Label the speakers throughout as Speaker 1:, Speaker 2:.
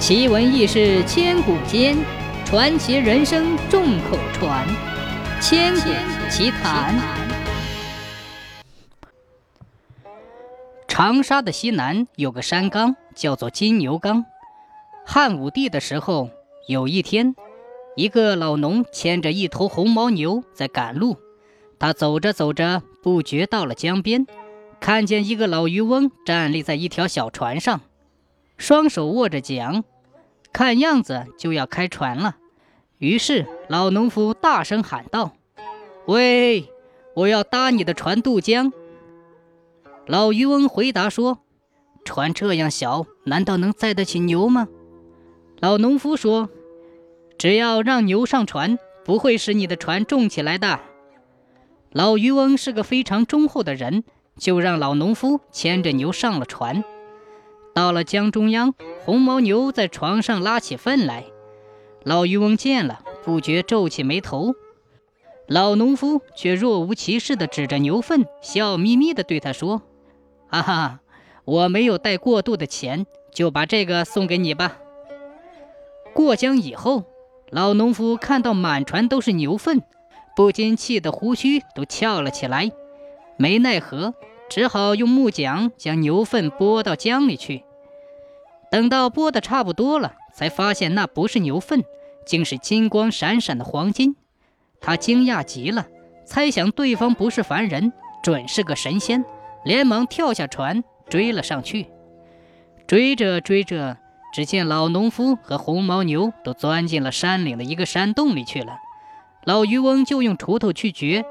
Speaker 1: 奇闻异事千古间，传奇人生众口传。千古奇谈。长沙的西南有个山冈，叫做金牛冈。汉武帝的时候，有一天，一个老农牵着一头红毛牛在赶路。他走着走着，不觉到了江边，看见一个老渔翁站立在一条小船上。双手握着桨，看样子就要开船了。于是老农夫大声喊道：“喂，我要搭你的船渡江。”老渔翁回答说：“船这样小，难道能载得起牛吗？”老农夫说：“只要让牛上船，不会使你的船重起来的。”老渔翁是个非常忠厚的人，就让老农夫牵着牛上了船。到了江中央，红毛牛在床上拉起粪来。老渔翁见了，不觉皱起眉头。老农夫却若无其事地指着牛粪，笑眯眯地对他说：“哈哈，我没有带过渡的钱，就把这个送给你吧。”过江以后，老农夫看到满船都是牛粪，不禁气得胡须都翘了起来，没奈何。只好用木桨将牛粪拨到江里去。等到剥的差不多了，才发现那不是牛粪，竟是金光闪闪的黄金。他惊讶极了，猜想对方不是凡人，准是个神仙，连忙跳下船追了上去。追着追着，只见老农夫和红毛牛都钻进了山岭的一个山洞里去了。老渔翁就用锄头去掘，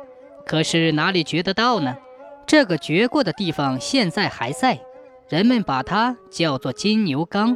Speaker 1: 可是哪里掘得到呢？这个掘过的地方现在还在，人们把它叫做金牛缸。